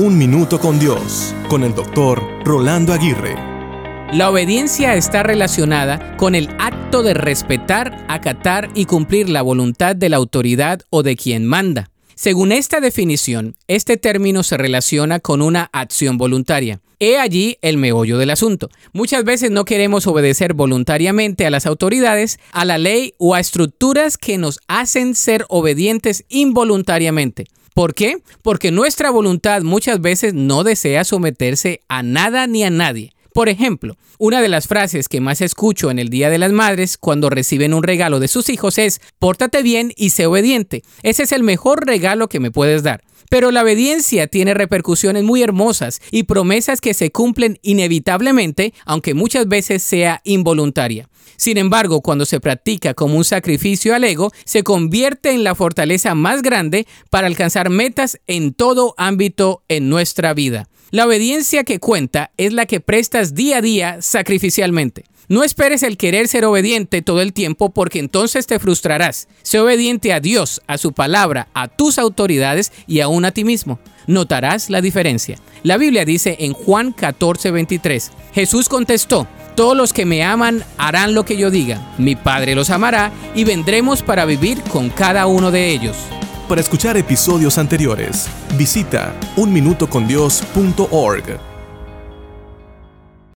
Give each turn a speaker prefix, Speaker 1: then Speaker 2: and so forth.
Speaker 1: Un Minuto con Dios, con el doctor Rolando Aguirre.
Speaker 2: La obediencia está relacionada con el acto de respetar, acatar y cumplir la voluntad de la autoridad o de quien manda. Según esta definición, este término se relaciona con una acción voluntaria. He allí el meollo del asunto. Muchas veces no queremos obedecer voluntariamente a las autoridades, a la ley o a estructuras que nos hacen ser obedientes involuntariamente. ¿Por qué? Porque nuestra voluntad muchas veces no desea someterse a nada ni a nadie. Por ejemplo, una de las frases que más escucho en el Día de las Madres cuando reciben un regalo de sus hijos es, pórtate bien y sé obediente. Ese es el mejor regalo que me puedes dar. Pero la obediencia tiene repercusiones muy hermosas y promesas que se cumplen inevitablemente, aunque muchas veces sea involuntaria. Sin embargo, cuando se practica como un sacrificio al ego, se convierte en la fortaleza más grande para alcanzar metas en todo ámbito en nuestra vida. La obediencia que cuenta es la que prestas día a día sacrificialmente. No esperes el querer ser obediente todo el tiempo porque entonces te frustrarás. Sé obediente a Dios, a su palabra, a tus autoridades y aún a ti mismo. Notarás la diferencia. La Biblia dice en Juan 14:23, Jesús contestó, todos los que me aman harán lo que yo diga. Mi Padre los amará y vendremos para vivir con cada uno de ellos.
Speaker 1: Para escuchar episodios anteriores, visita unminutocondios.org.